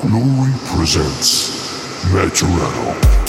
Glory presents Natural.